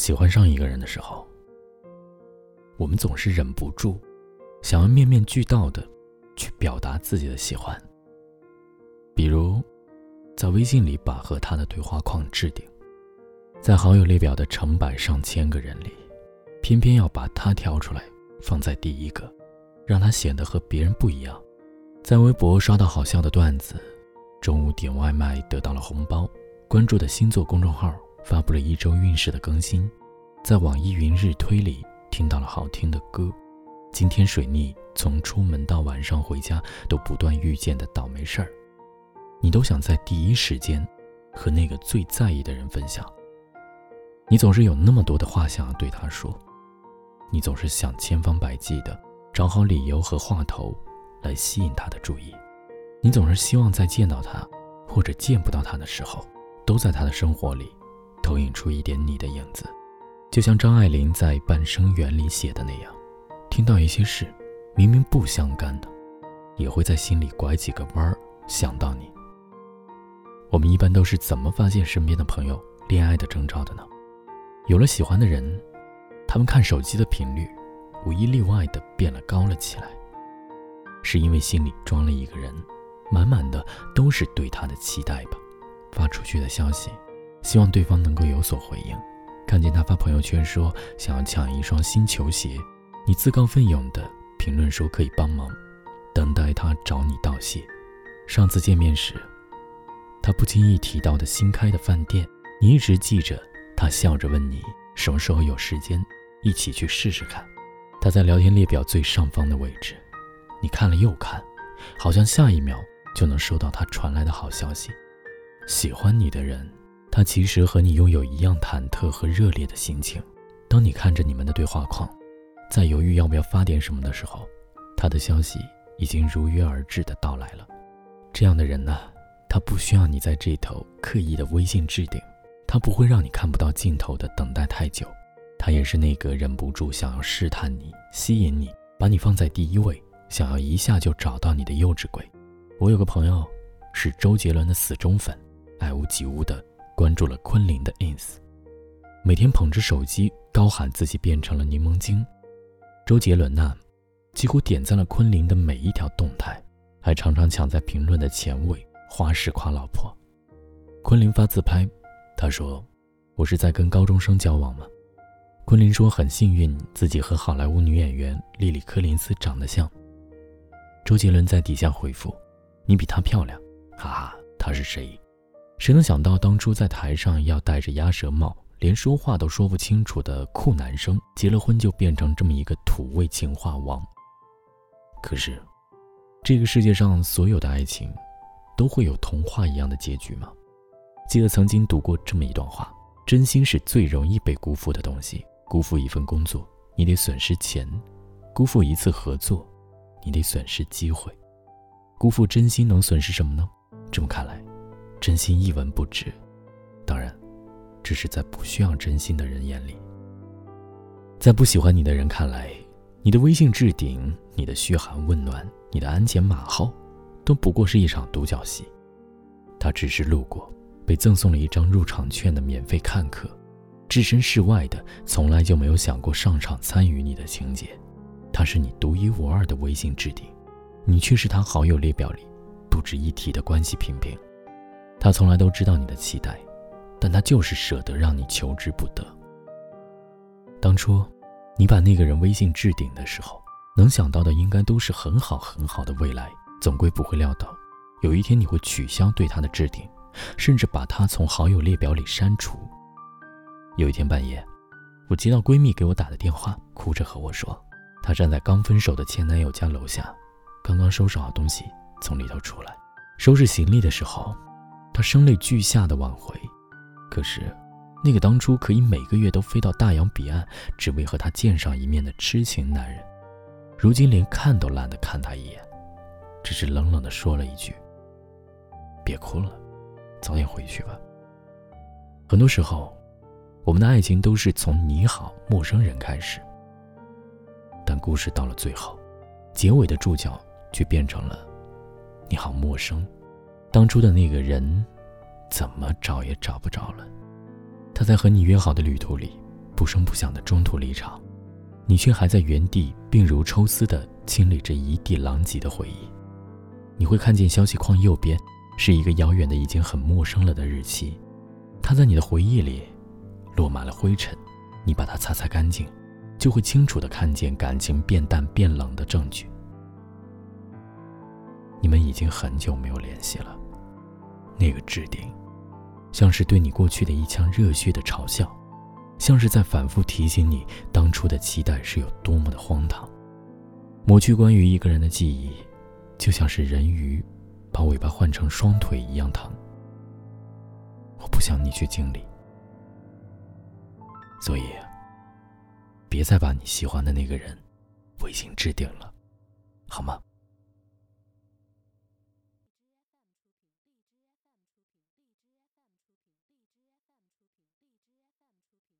喜欢上一个人的时候，我们总是忍不住，想要面面俱到的去表达自己的喜欢。比如，在微信里把和他的对话框置顶，在好友列表的成百上千个人里，偏偏要把他挑出来放在第一个，让他显得和别人不一样。在微博刷到好笑的段子，中午点外卖得到了红包，关注的星座公众号发布了一周运势的更新，在网易云日推里听到了好听的歌，今天水逆，从出门到晚上回家都不断遇见的倒霉事儿，你都想在第一时间和那个最在意的人分享。你总是有那么多的话想要对他说，你总是想千方百计的找好理由和话头。来吸引他的注意，你总是希望在见到他或者见不到他的时候，都在他的生活里投影出一点你的影子，就像张爱玲在《半生缘》里写的那样，听到一些事，明明不相干的，也会在心里拐几个弯儿想到你。我们一般都是怎么发现身边的朋友恋爱的征兆的呢？有了喜欢的人，他们看手机的频率无一例外的变了高了起来。是因为心里装了一个人，满满的都是对他的期待吧。发出去的消息，希望对方能够有所回应。看见他发朋友圈说想要抢一双新球鞋，你自告奋勇的评论说可以帮忙，等待他找你道谢。上次见面时，他不经意提到的新开的饭店，你一直记着。他笑着问你什么时候有时间，一起去试试看。他在聊天列表最上方的位置。你看了又看，好像下一秒就能收到他传来的好消息。喜欢你的人，他其实和你拥有一样忐忑和热烈的心情。当你看着你们的对话框，在犹豫要不要发点什么的时候，他的消息已经如约而至的到来了。这样的人呢，他不需要你在这头刻意的微信置顶，他不会让你看不到尽头的等待太久。他也是那个忍不住想要试探你、吸引你、把你放在第一位。想要一下就找到你的幼稚鬼，我有个朋友是周杰伦的死忠粉，爱屋及乌的关注了昆凌的 ins，每天捧着手机高喊自己变成了柠檬精。周杰伦呐，几乎点赞了昆凌的每一条动态，还常常抢在评论的前位，花式夸老婆。昆凌发自拍，他说：“我是在跟高中生交往吗？”昆凌说：“很幸运，自己和好莱坞女演员莉莉·柯林斯长得像。”周杰伦在底下回复：“你比她漂亮，哈哈，她是谁？谁能想到当初在台上要戴着鸭舌帽，连说话都说不清楚的酷男生，结了婚就变成这么一个土味情话王？可是，这个世界上所有的爱情，都会有童话一样的结局吗？记得曾经读过这么一段话：真心是最容易被辜负的东西。辜负一份工作，你得损失钱；辜负一次合作。”你得损失机会，辜负真心能损失什么呢？这么看来，真心一文不值。当然，这是在不需要真心的人眼里，在不喜欢你的人看来，你的微信置顶、你的嘘寒问暖、你的鞍前马后，都不过是一场独角戏。他只是路过，被赠送了一张入场券的免费看客，置身事外的，从来就没有想过上场参与你的情节。他是你独一无二的微信置顶，你却是他好友列表里不值一提的关系平平。他从来都知道你的期待，但他就是舍得让你求之不得。当初，你把那个人微信置顶的时候，能想到的应该都是很好很好的未来，总归不会料到，有一天你会取消对他的置顶，甚至把他从好友列表里删除。有一天半夜，我接到闺蜜给我打的电话，哭着和我说。她站在刚分手的前男友家楼下，刚刚收拾好东西从里头出来，收拾行李的时候，他声泪俱下的挽回。可是，那个当初可以每个月都飞到大洋彼岸，只为和他见上一面的痴情男人，如今连看都懒得看他一眼，只是冷冷的说了一句：“别哭了，早点回去吧。”很多时候，我们的爱情都是从你好陌生人开始。但故事到了最后，结尾的注脚却变成了“你好陌生”。当初的那个人，怎么找也找不着了。他在和你约好的旅途里，不声不响的中途离场，你却还在原地病如抽丝的清理着一地狼藉的回忆。你会看见消息框右边是一个遥远的、已经很陌生了的日期，它在你的回忆里落满了灰尘。你把它擦擦干净，就会清楚的看见感情变淡变冷的证据。你们已经很久没有联系了，那个置顶，像是对你过去的一腔热血的嘲笑，像是在反复提醒你当初的期待是有多么的荒唐。抹去关于一个人的记忆，就像是人鱼把尾巴换成双腿一样疼。我不想你去经历，所以，别再把你喜欢的那个人，微信置顶了，好吗？